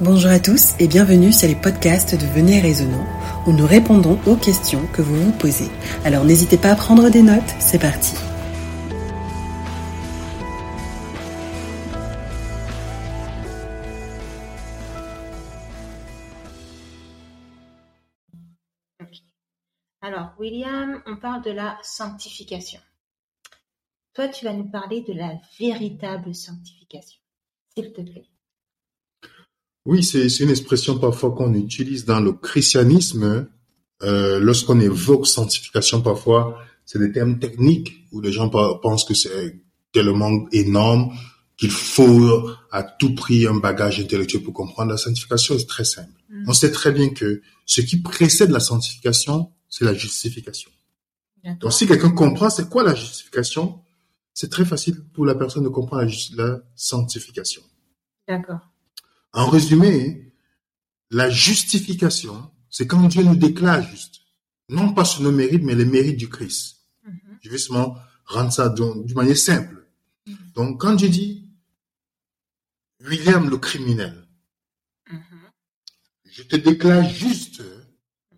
Bonjour à tous et bienvenue sur les podcasts de Venez Raisonnant où nous répondons aux questions que vous vous posez. Alors n'hésitez pas à prendre des notes, c'est parti. Alors, William, on parle de la sanctification. Toi, tu vas nous parler de la véritable sanctification, s'il te plaît. Oui, c'est une expression parfois qu'on utilise dans le christianisme. Euh, lorsqu'on évoque sanctification, parfois, c'est des termes techniques où les gens pensent que c'est tellement énorme qu'il faut à tout prix un bagage intellectuel pour comprendre la sanctification. C'est très simple. Mm. On sait très bien que ce qui précède la sanctification, c'est la justification. Donc, si quelqu'un comprend c'est quoi la justification, c'est très facile pour la personne de comprendre la, la sanctification. D'accord. En résumé, la justification, c'est quand Dieu nous déclare juste. Non pas sur nos mérites, mais les mérites du Christ. Mm -hmm. Je vais seulement rendre ça d'une manière simple. Mm -hmm. Donc, quand Dieu dit William le criminel, mm -hmm. je te déclare juste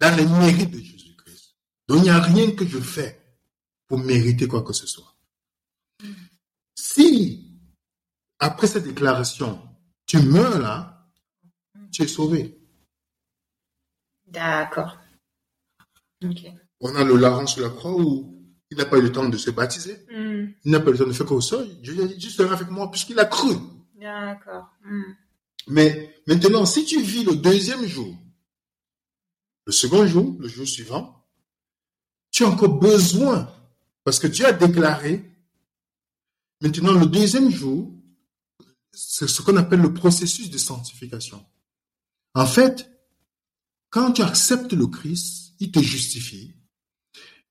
dans les mérites de Jésus-Christ. Donc, il n'y a rien que je fais pour mériter quoi que ce soit. Si, après cette déclaration, tu meurs là, tu es sauvé. D'accord. Okay. On a le larron sur la croix où il n'a pas eu le temps de se baptiser. Mm. Il n'a pas eu le temps de faire qu'au sol. Dieu a dit, juste avec moi, puisqu'il a cru. D'accord. Mm. Mais maintenant, si tu vis le deuxième jour, le second jour, le jour suivant, tu as encore besoin, parce que Dieu a déclaré, maintenant le deuxième jour, c'est ce qu'on appelle le processus de sanctification. En fait, quand tu acceptes le Christ, il te justifie.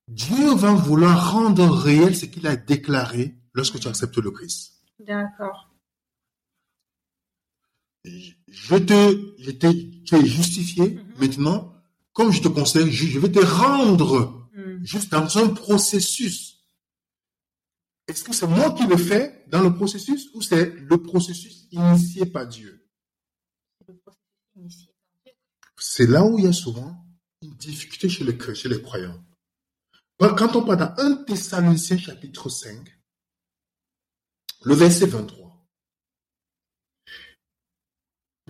Dieu va vouloir rendre réel ce qu'il a déclaré lorsque tu acceptes le Christ. D'accord. Je te, je te, tu es justifié. Mm -hmm. Maintenant, comme je te conseille, je vais te rendre mm. juste dans un processus. Est-ce que c'est moi qui le fais dans le processus ou c'est le processus initié par Dieu? C'est là où il y a souvent une difficulté chez les, chez les croyants. Quand on parle dans 1 Thessaloniciens chapitre 5, le verset 23,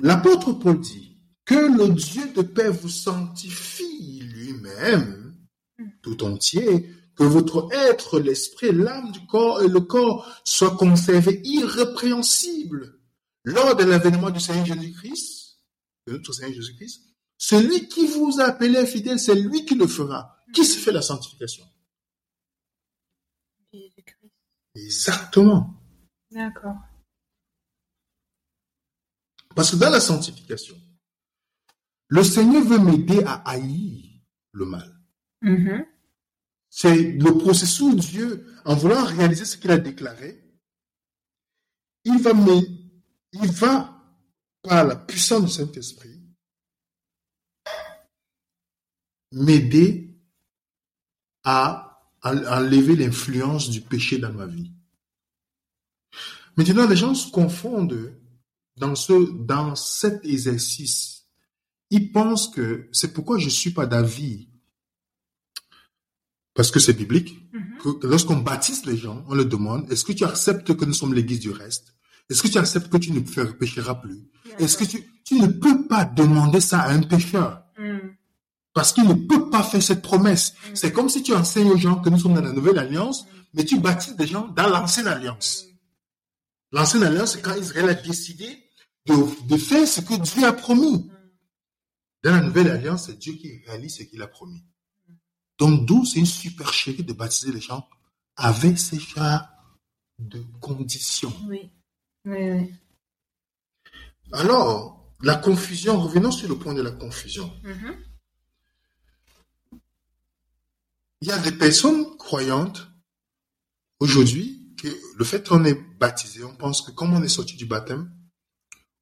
l'apôtre Paul dit que le Dieu de paix vous sanctifie lui-même tout entier, que votre être, l'esprit, l'âme du corps et le corps soient conservés irrépréhensibles lors de l'avènement du Seigneur Jésus-Christ, de notre Seigneur Jésus-Christ. Celui qui vous a appelé fidèle, c'est lui qui le fera. Qui se fait la sanctification? Exactement. D'accord. Parce que dans la sanctification, le Seigneur veut m'aider à haïr le mal. Mm -hmm. C'est le processus où Dieu, en voulant réaliser ce qu'il a déclaré, il va, il va, par la puissance du Saint-Esprit, m'aider à enlever l'influence du péché dans ma vie. Maintenant, les gens se confondent dans ce, dans cet exercice. Ils pensent que c'est pourquoi je suis pas d'avis. Parce que c'est biblique. Mm -hmm. Que lorsqu'on baptise les gens, on leur demande, est-ce que tu acceptes que nous sommes l'église du reste? Est-ce que tu acceptes que tu ne pécheras plus? Est-ce que tu, tu ne peux pas demander ça à un pécheur? Mm. Parce qu'il ne peut pas faire cette promesse. Mm. C'est comme si tu enseignes aux gens que nous sommes dans la nouvelle alliance, mais tu baptises des gens dans l'ancienne alliance. L'ancienne alliance, c'est quand Israël a décidé de, de, faire ce que Dieu a promis. Dans la nouvelle alliance, c'est Dieu qui réalise ce qu'il a promis. Donc, d'où c'est une supercherie de baptiser les gens avec ces genres de conditions. Oui. Oui, oui. Alors, la confusion, revenons sur le point de la confusion. Mm -hmm. Il y a des personnes croyantes aujourd'hui que le fait qu'on est baptisé, on pense que comme on est sorti du baptême,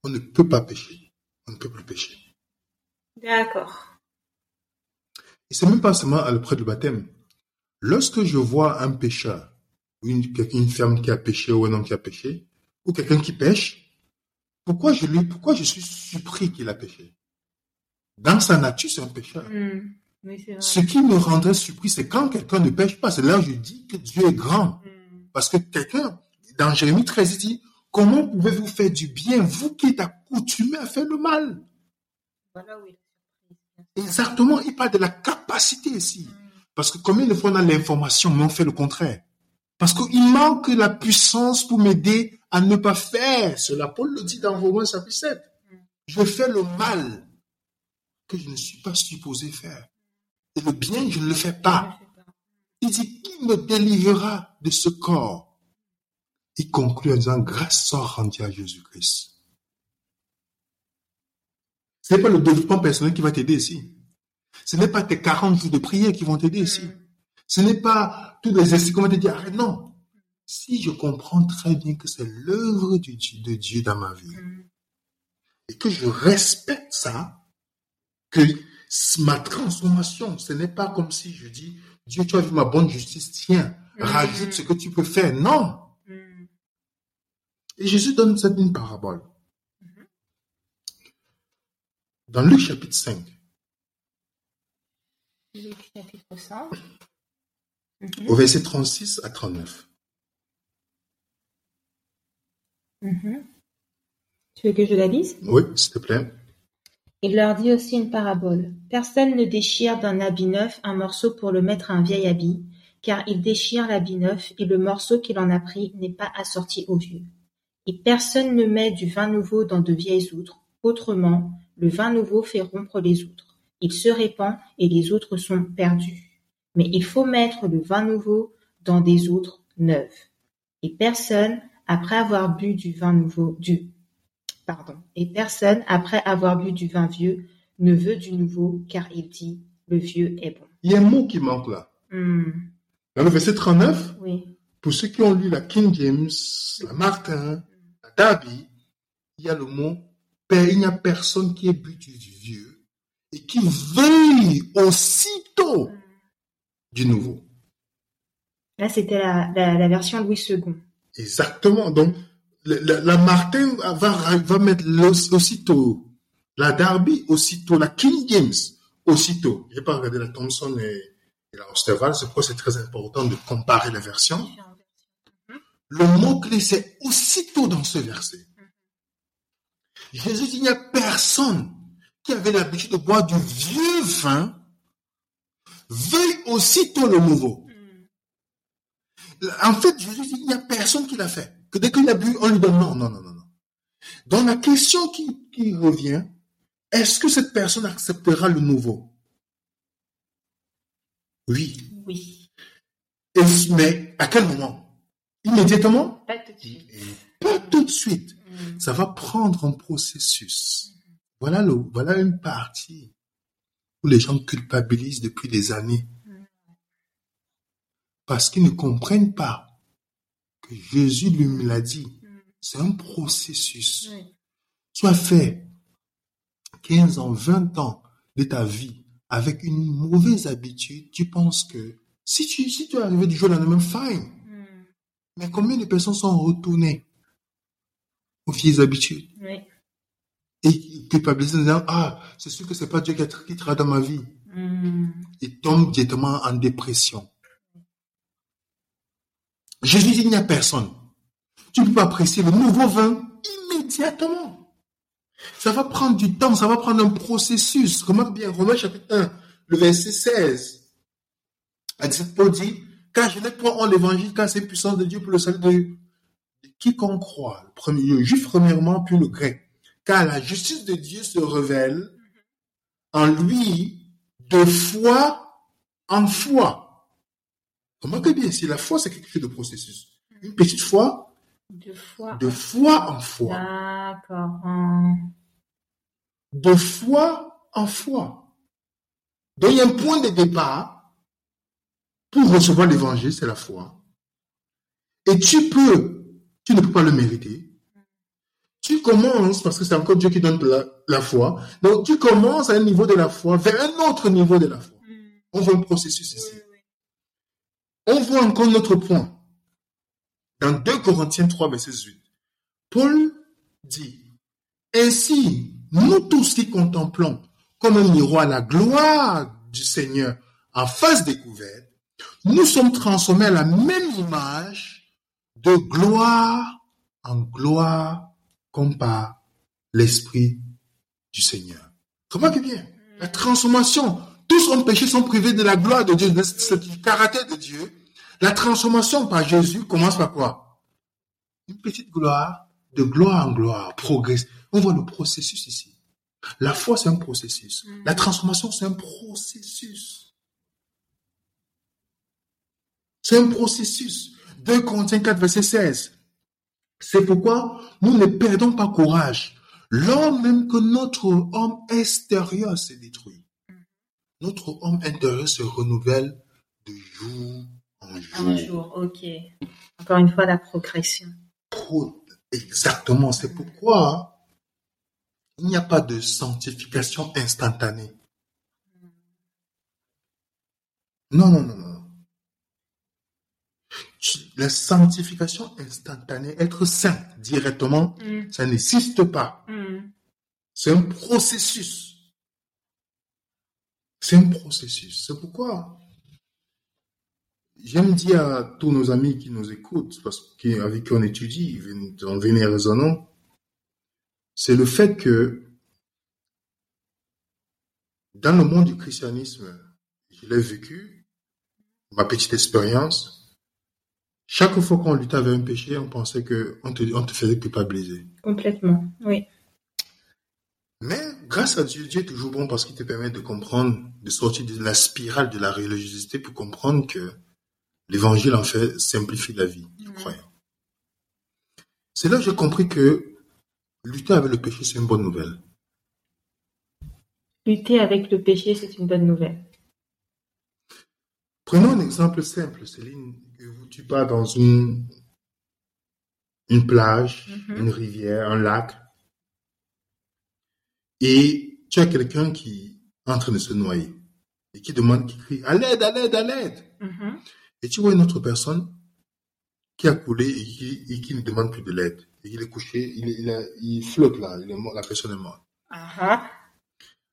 on ne peut pas pécher. On ne peut plus pécher. D'accord. Et c'est même pas seulement à l'auprès du baptême. Lorsque je vois un pécheur, une, une femme qui a péché ou un homme qui a péché, ou quelqu'un qui pêche, pourquoi je lui, pourquoi je suis surpris qu'il a péché? Dans sa nature, c'est un pécheur. Mm. Oui, vrai. Ce qui me rendrait surpris, c'est quand quelqu'un ne pêche pas. C'est là où je dis que Dieu est grand. Mm. Parce que quelqu'un, dans Jérémie 13, il dit, comment pouvez-vous faire du bien, vous qui êtes accoutumé à faire le mal? Voilà surpris. Exactement, il parle de la capacité ici. Parce que combien de fois on a l'information, mais on fait le contraire Parce qu'il manque la puissance pour m'aider à ne pas faire cela. Paul le dit dans Romains chapitre 7. Mm. Je fais le mal que je ne suis pas supposé faire. Et le bien, je ne le fais pas. Il dit, qui me délivrera de ce corps? Il conclut en disant, grâce soit rendue à Jésus-Christ. Ce n'est pas le développement personnel qui va t'aider ici. Ce n'est pas tes 40 jours de prière qui vont t'aider ici. Mm. Ce n'est pas tous les essais qu'on va te dire, arrête, non. Si je comprends très bien que c'est l'œuvre de Dieu dans ma vie Mm. et que je respecte ça, que ma transformation, ce n'est pas comme si je dis, Dieu, tu as vu ma bonne justice, tiens, Mm. rajoute ce que tu peux faire. Non. Mm. Et Jésus donne cette une parabole. Dans Luc chapitre 5, Luc chapitre 5. Mhm. au verset 36 à 39. Mhm. Tu veux que je la lise? Oui, s'il te plaît. Il leur dit aussi une parabole. Personne ne déchire d'un habit neuf un morceau pour le mettre à un vieil habit, car il déchire l'habit neuf et le morceau qu'il en a pris n'est pas assorti au vieux. Et personne ne met du vin nouveau dans de vieilles outres. Autrement, le vin nouveau fait rompre les outres. Il se répand et les outres sont perdues. Mais il faut mettre le vin nouveau dans des outres neuves. Et personne, après avoir bu du vin nouveau, du Pardon. Et personne, après avoir bu du vin vieux, ne veut du nouveau, car il dit, le vieux est bon. Il y a un mot qui manque là. Hmm, Dans le verset 39, oui. pour ceux qui ont lu la King James, la Martin, la Darby, il y a le mot il n'y a personne qui ait bu du vieux et qui veuille aussitôt du nouveau. Là, c'était la, la, la version Louis II. Exactement. Donc, la, Martin va, va mettre aussitôt, la Darby aussitôt, la King James aussitôt. Je n'ai pas regardé la Thompson et, et la Osterwald, c'est pourquoi c'est très important de comparer les versions. Le mot-clé, c'est aussitôt dans ce verset. Jésus dit, il n'y a personne qui avait l'habitude de boire du vieux vin, veuille aussitôt le nouveau. En fait, Jésus dit, il n'y a personne qui l'a fait. Que dès qu'il a bu, on lui donne non, non, non, non, non. Donc la question qui, qui revient, est-ce que cette personne acceptera le nouveau? Oui. Oui. Et- mais à quel moment? Immédiatement? Pas tout de suite. Et pas tout de suite. Ça va prendre un processus. Voilà le, voilà une partie où les gens culpabilisent depuis des années. Parce qu'ils ne comprennent pas que Jésus lui l'a dit. C'est un processus. As fait 15 ans, 20 ans de ta vie avec une mauvaise habitude, tu penses que si tu, si tu es arrivé du jour au lendemain, fine. Hmm, Mais combien de personnes sont retournées? Vieilles habitudes Oui. et culpabilisées en disant, ah, c'est sûr que c'est pas Dieu qui, travaille dans ma vie. Hmm, Ils tombent directement en dépression. Jésus dit, il n'y a personne. Tu ne peux pas apprécier le nouveau vin immédiatement. Ça va prendre du temps, ça va prendre un processus. Remarque bien, Romains chapitre 1, le verset 16. À 17, Paul dit, car je n'ai point en l'évangile, car c'est puissance de Dieu pour le salut de, de quiconque croit. Le, premier, le juif premièrement, puis le grec. Car la justice de Dieu se révèle en lui de foi en foi. Remarquez bien, si la foi, c'est quelque chose de processus. Une petite foi, de foi en foi. D'accord. De foi en foi. Donc, il y a un point de départ pour recevoir l'évangile, c'est la foi. Et tu peux, tu ne peux pas le mériter. Tu commences, parce que c'est encore Dieu qui donne la, la foi, donc tu commences à un niveau de la foi vers un autre niveau de la foi. hmm, On voit un processus ici. On voit encore notre point. Dans 2 Corinthiens 3, verset 18. Paul dit, Ainsi, nous tous qui contemplons comme un miroir la gloire du Seigneur en face découverte, nous sommes transformés à la même image de gloire en gloire comme par l'Esprit du Seigneur. Remarquez bien, la transformation, tous ont péché, sont privés de la gloire de Dieu, de ce caractère de Dieu. La transformation par Jésus commence par quoi? Une petite gloire, de gloire en gloire, progresse. On voit le processus ici. La foi, c'est un processus. La transformation, c'est un processus. C'est un processus. 2 Corinthiens 4, verset 16. C'est pourquoi nous ne perdons pas courage. Lors même que notre homme extérieur s'est détruit, notre homme intérieur se renouvelle de jour en jour. Un jour, ok. Encore une fois, la progression. Pro- Exactement. C'est pourquoi il n'y a pas de sanctification instantanée. Non, non, non, non. La sanctification instantanée, être saint directement, Mm. ça n'existe pas. Mm. C'est un processus. C'est un processus. C'est pourquoi j'aime dire à tous nos amis qui nous écoutent, parce qu'avec qui on étudie, dans Venez Raisonnons, c'est le fait que dans le monde du christianisme, je l'ai vécu, ma petite expérience, chaque fois qu'on luttait avec un péché, on pensait que on te, on te faisait culpabiliser. Complètement, oui. Mais grâce à Dieu, Dieu est toujours bon parce qu'il te permet de comprendre, de sortir de la spirale de la religiosité pour comprendre que l'évangile en fait simplifie la vie du croyant. C'est là que j'ai compris que lutter avec le péché, c'est une bonne nouvelle. Lutter avec le péché, c'est une bonne nouvelle. Prenons un exemple simple, Céline. Tu pars dans une, une plage, Mhm. une rivière, un lac, et tu as quelqu'un qui est en train de se noyer et qui demande, qui crie à l'aide, à l'aide, à l'aide. Mhm. Et tu vois une autre personne qui a coulé et qui, et qui ne demande plus de l'aide. Et il est couché, il, il, a- il flotte là, il est mort, la personne est morte. Ah.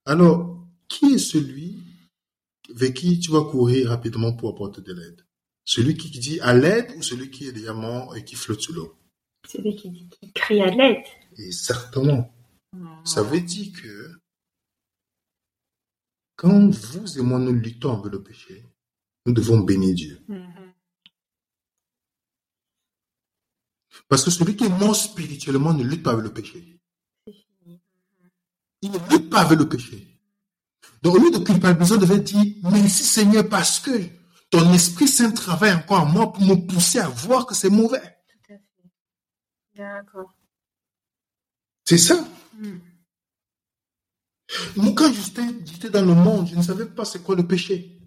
Alors, qui est celui vers qui tu vas courir rapidement pour apporter de l'aide? Celui qui dit à l'aide ou celui qui est déjà mort et qui flotte sous l'eau Celui qui, dit- qui crie à l'aide. Et certainement, ça veut dire que quand vous et moi nous luttons avec le péché, nous devons bénir Dieu. Mhm. Parce que celui qui est mort spirituellement ne lutte pas avec le péché. C'est fini. Il ne lutte pas avec le péché. Donc, au lieu de culpabiliser, on devait dire, merci Seigneur, parce que ton Esprit Saint travaille encore en moi pour me pousser à voir que c'est mauvais. Tout à fait. D'accord. C'est ça. Mm. Moi, quand j'étais j'étais dans le monde, je ne savais pas c'est quoi le péché.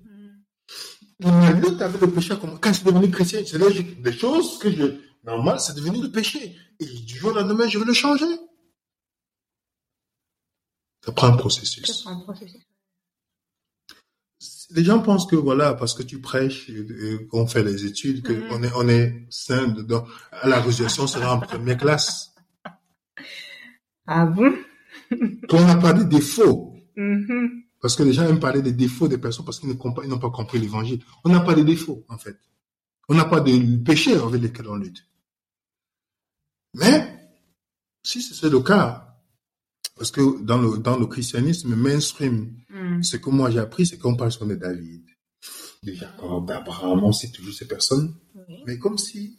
Mm. La lutte avec le péché, quand je suis devenu chrétien, c'est là que j'ai- des choses que je, normal, c'est devenu le péché. Et du jour au lendemain, je veux le changer. Ça prend un Ça processus. prend un processus. Les gens pensent que voilà, parce que tu prêches, qu'on fait les études, que Mhm. on est, on est sain dedans. La résurrection, on sera en première classe. Ah bon? Qu'on n'a pas de défauts. Mhm. Parce que les gens aiment parler des défauts des personnes parce qu'ils n'ont pas compris l'évangile. On n'a pas de défauts, en fait. On n'a pas de péchés avec lesquels on lutte. Mais, si c'est le cas, parce que dans le, dans le christianisme mainstream, Mm. ce que moi j'ai appris, c'est qu'on parle sur de David, de Jacob, d'Abraham, on cite toujours ces personnes. Oui. Mais comme si,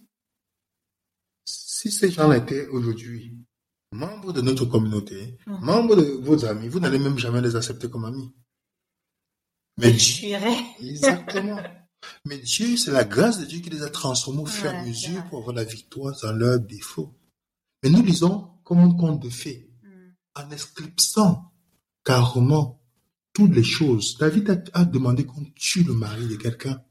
si ces gens-là étaient aujourd'hui membres de notre communauté, Mhm. membres de vos amis, vous n'allez même jamais les accepter comme amis. Mais Dieu, exactement. Mais Dieu, c'est la grâce de Dieu qui les a transformés au fur et à mesure pour avoir la victoire dans leurs défauts. Mais nous lisons comme un conte de fées. En esclipsant carrément toutes les choses. David a, a demandé qu'on tue le mari de quelqu'un.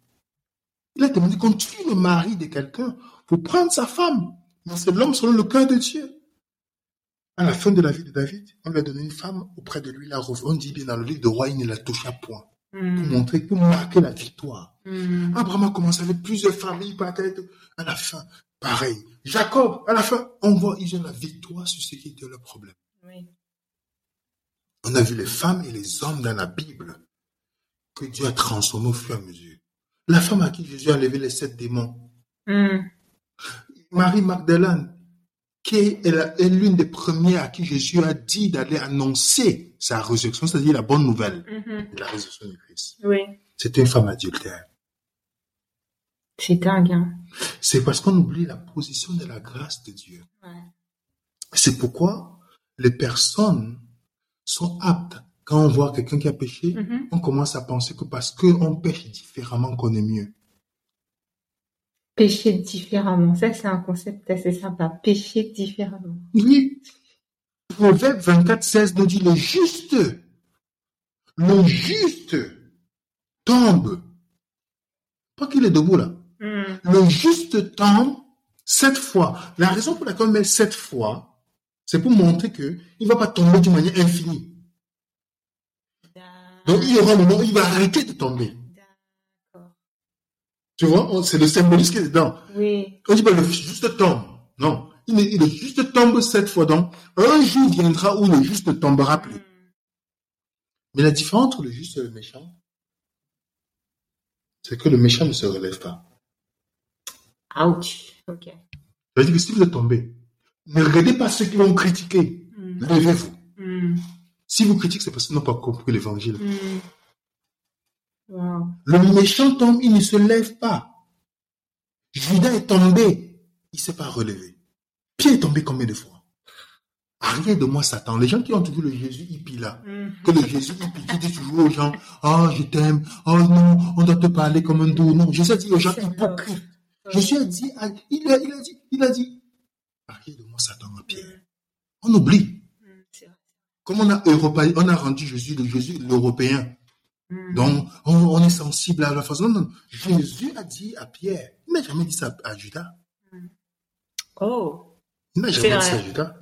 Il a demandé qu'on tue le mari de quelqu'un pour prendre sa femme. Mais c'est l'homme selon le cœur de Dieu. À la fin de la vie de David, on lui a donné une femme auprès de lui. La, on dit bien dans le livre de roi, il ne la toucha point. Pour Mm. montrer, pour marquer la victoire. Mm. Abraham a commencé avec plusieurs familles, peut-être. À la fin, pareil. Jacob, à la fin, on voit, ils ont la victoire sur ce qui était leur problème. Oui. On a vu les femmes et les hommes dans la Bible que Dieu a transformés au fur et à mesure. La femme à qui Jésus a levé les sept démons. Mm. Marie Magdalene, qui est, l'une des premières à qui Jésus a dit d'aller annoncer sa résurrection, c'est-à-dire la bonne nouvelle Mhm. de la résurrection du Christ. Oui. C'était une femme adultère. C'est dingue, hein. C'est parce qu'on oublie la position de la grâce de Dieu. Ouais. C'est pourquoi les personnes sont aptes. Quand on voit quelqu'un qui a péché, Mhm. on commence à penser que parce qu'on pêche différemment qu'on est mieux. Pécher différemment. Ça, c'est un concept assez sympa. Pécher différemment. Oui. Proverbe 24, 16 nous dit le juste, le juste tombe. Pas qu'il est debout là. Mm. Le juste tombe sept fois. La raison pour laquelle on met sept fois, c'est pour montrer que il va pas tomber d'une manière infinie. Donc il y aura un moment où il va arrêter de tomber. Tu vois, c'est le symbolisme qui est dedans. Oui. On dit pas le juste tombe. Non. Il, est- il est juste tombe sept fois. Donc, un jour viendra où le juste ne tombera plus. Mm. Mais la différence entre le juste et le méchant, c'est que le méchant ne se relève pas. Ouch. Ok. Ça veut dire que si vous êtes tombé, ne regardez pas ceux qui vont critiquer. Mm. Levez-vous. Mm. Si vous critiquez, c'est parce qu'ils n'ont pas compris l'évangile. Mm. Wow. Le méchant tombe, il ne se lève pas. Judas est tombé, il ne s'est pas relevé. Pierre est tombé combien de fois? Arrière de moi, Satan. Les gens qui ont toujours le Jésus hippie là, Mm. que le Jésus hippie qui dit toujours aux gens, oh, je t'aime, oh non, on doit te parler comme un doux. Non, Jésus a dit aux gens hypocrites. Jésus a dit, il a, il a dit, il a dit, de moi, Satan, à Pierre. On oublie. Mm. Comme on a, on a rendu Jésus le Jésus l'européen. Mm. Donc, on, on est sensible à la façon. Non, non. Jésus a dit à Pierre, il n'a jamais dit ça à Judas. Oh. Il n'a jamais dit ça à Judas.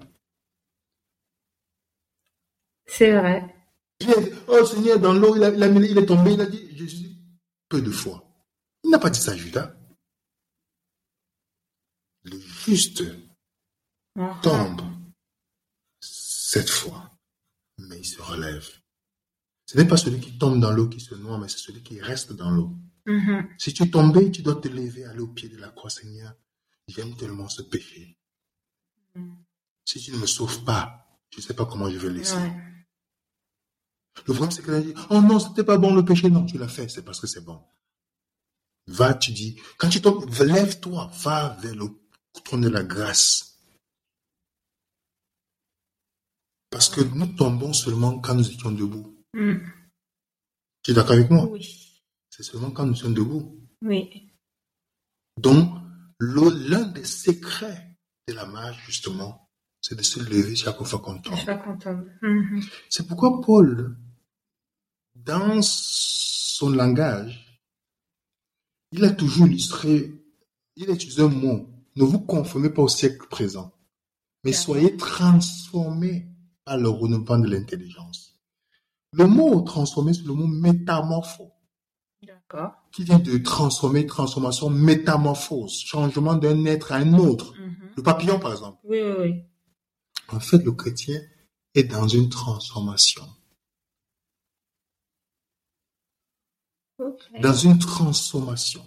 C'est vrai. Oh Seigneur, dans l'eau, il, a- il, a mis- il est tombé, il a dit, Jésus, peu de fois. Il n'a pas dit ça à Judas. Le juste. Tombe cette fois, mais il se relève. Ce n'est pas celui qui tombe dans l'eau qui se noie, mais c'est celui qui reste dans l'eau. Mhm. Si tu es tombé, tu dois te lever, aller au pied de la croix, Seigneur. J'aime tellement ce péché. Mm. Si tu ne me sauves pas, je ne sais pas comment je vais laisser. Ouais. Le problème, c'est qu'elle a dit, oh non, c'était pas bon le péché. Non, tu l'as fait, c'est parce que c'est bon. Va, tu dis, quand tu tombes, lève-toi, va vers le trône de la grâce. Parce que nous tombons seulement quand nous étions debout. Mm. Tu es d'accord avec moi? Oui. C'est seulement quand nous sommes debout. Oui. Donc, l'un des secrets de la marche, justement, c'est de se lever chaque fois qu'on tombe. Mhm. C'est pourquoi Paul, dans son langage, il a toujours illustré, il a utilisé un mot, ne vous conformez pas au siècle présent, mais soyez transformés par le renouvellement de l'intelligence. Le mot transformer, c'est le mot métamorpho, D'accord. qui vient de transformer, transformation, métamorphose, changement d'un être à un autre. Mhm. Le papillon, par exemple. Oui, oui, oui. En fait, le chrétien est dans une transformation. Dans une transformation.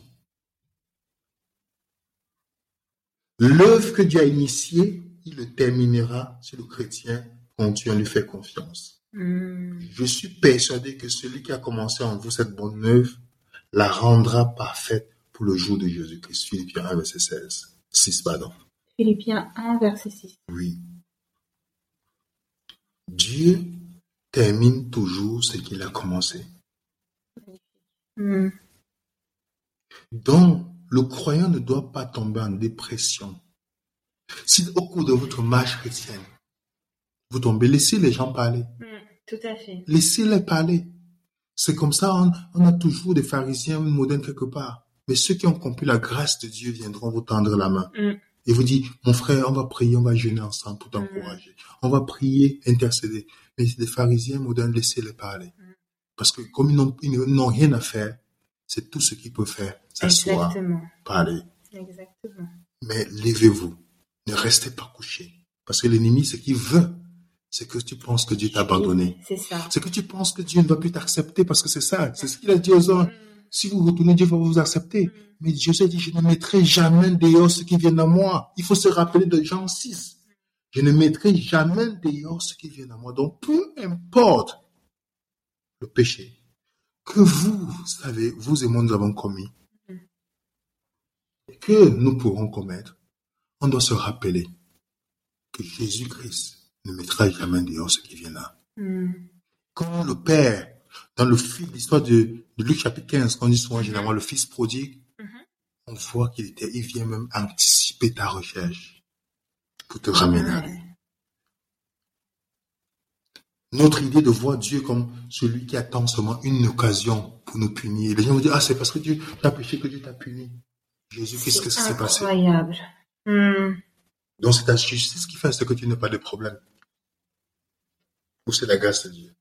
L'œuvre que Dieu a initiée, il le terminera si le chrétien continue à lui faire confiance. Mm. Je suis persuadé que celui qui a commencé en vous cette bonne œuvre la rendra parfaite pour le jour de Jésus-Christ. Philippiens 1, verset 16. 6, pardon. Philippiens 1, verset 6. Oui. Dieu termine toujours ce qu'il a commencé. Mm. Donc, le croyant ne doit pas tomber en dépression. Si au cours de votre marche chrétienne, vous tombez, laissez les gens parler. Mm. Tout à fait. Laissez-les parler. C'est comme ça, on, on a toujours des pharisiens modernes quelque part. Mais ceux qui ont compris la grâce de Dieu viendront vous tendre la main. Mm. Et vous dire, mon frère, on va prier, on va jeûner ensemble pour t'encourager. On va prier, intercéder. Mais des pharisiens modernes, laissez-les parler. Mm. Parce que comme ils n'ont- rien à faire, c'est tout ce qu'ils peuvent faire, s'asseoir, Exactement. parler. Exactement. Mais levez-vous. Ne restez pas couché. Parce que l'ennemi, ce qu'il veut, c'est que tu penses que Dieu t'a abandonné. C'est ça. C'est que tu penses que Dieu ne va plus t'accepter parce que c'est ça. C'est ce qu'il a dit aux hommes. Si vous retournez, Dieu va vous accepter. Mais Dieu s'est dit, je ne mettrai jamais dehors ceux qui viennent à moi. Il faut se rappeler de Jean 6. Je ne mettrai jamais dehors ceux qui viennent à moi. Donc, peu importe le péché que vous savez, vous et moi, nous avons commis, que nous pourrons commettre, on doit se rappeler que Jésus-Christ ne mettra jamais dehors ceux qui viennent là. Quand le Père, dans le fil l'histoire de, de, Luc chapitre 15, qu'on dit souvent généralement le fils prodigue, on voit qu'il était, il vient même anticiper ta recherche pour te ramener. Notre idée de voir Dieu comme celui qui attend seulement une occasion pour nous punir. Les gens vont dire, ah, c'est parce que Dieu t'a péché que Dieu t'a puni. Jésus, qu'est-ce que s'est passé? Incroyable. Hmm. Donc c'est ta justice qui fait ce que tu n'as pas de problème. Ou c'est la grâce de Dieu.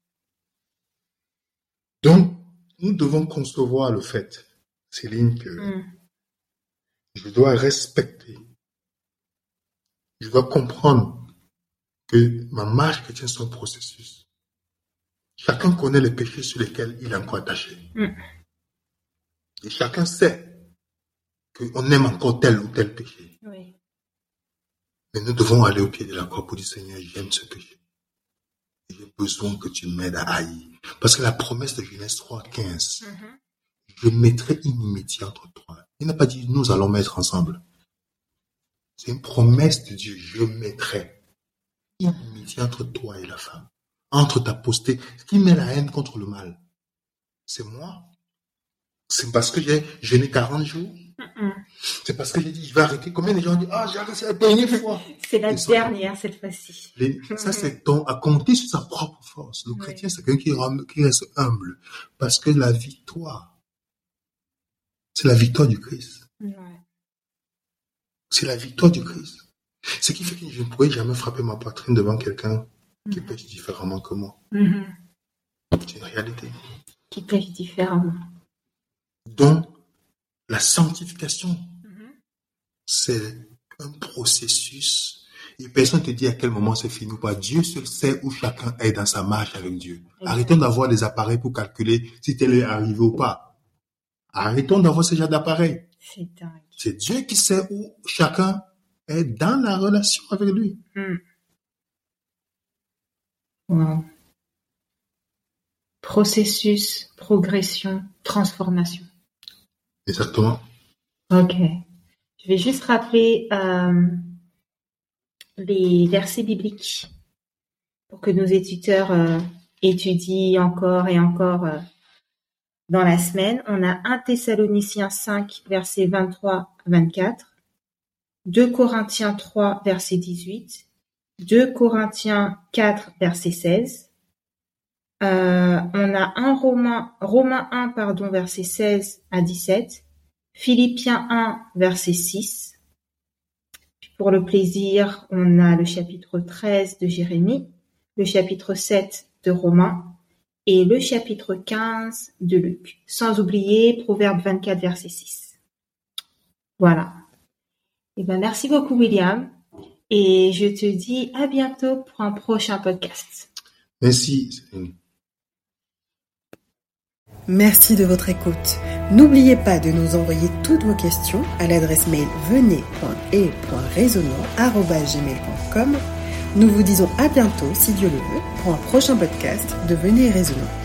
Donc, nous devons concevoir le fait, Céline, que Hmm. je dois respecter, je dois comprendre que ma marche chrétienne c'est un processus. Chacun connaît les péchés sur lesquels il est encore attaché. Mm. Et chacun sait qu'on aime encore tel ou tel péché. Oui. Mais nous devons aller au pied de la croix pour dire Seigneur, j'aime ce péché. J'ai besoin que tu m'aides à haïr. Parce que la promesse de Genèse 3, 15, Mhm. je mettrai inimitié entre toi. Il n'a pas dit nous allons mettre ensemble. C'est une promesse de Dieu. Je mettrai inimitié entre toi et la femme. Entre ta postée. Ce qui met la haine contre le mal, c'est moi. C'est parce que j'ai jeûné 40 jours. C'est parce que j'ai dit je vais arrêter. Combien de gens disent ah j'ai arrêté la dernière fois. C'est la Et ça- dernière cette fois-ci. Les- ça, c'est ton, à compter sur sa propre force. Le chrétien, c'est quelqu'un qui, reste humble. Parce que la victoire, c'est la victoire du Christ. C'est la victoire du Christ. Ce qui fait que je ne pourrais jamais frapper ma poitrine devant quelqu'un qui Mhm. pêche différemment que moi. Mhm. C'est une réalité. Qui pêche différemment. Donc, la sanctification. C'est un processus. Et personne ne te dit à quel moment c'est fini ou pas. Dieu seul sait où chacun est dans sa marche avec Dieu. Arrêtons d'avoir des appareils pour calculer si tel est arrivé ou pas. Arrêtons d'avoir ce genre d'appareils. C'est dingue. C'est Dieu qui sait où chacun est dans la relation avec lui. Hmm. Wow. Processus, progression, transformation. Exactement. Ok. Je vais juste rappeler euh, les versets bibliques pour que nos éditeurs euh, étudient encore et encore euh, dans la semaine. On a 1 Thessaloniciens 5, versets 23 à 24, 2 Corinthiens 3, verset 18, 2 Corinthiens 4, verset 16. Euh, on a 1 Romain, Romains 1, pardon, verset 16 à 17. Philippiens 1, verset 6. Puis Pour le plaisir, on a le chapitre 13 de Jérémie, le chapitre 7 de Romains et le chapitre 15 de Luc. Sans oublier Proverbe 24, verset 6. Voilà. Eh ben, merci beaucoup, William. Et je te dis à bientôt pour un prochain podcast. Merci. Céline. Merci de votre écoute. N'oubliez pas de nous envoyer toutes vos questions à l'adresse mail venez.et.raisonnant.gmail.com. Nous vous disons à bientôt, si Dieu le veut, pour un prochain podcast de Venez et Raisonnant.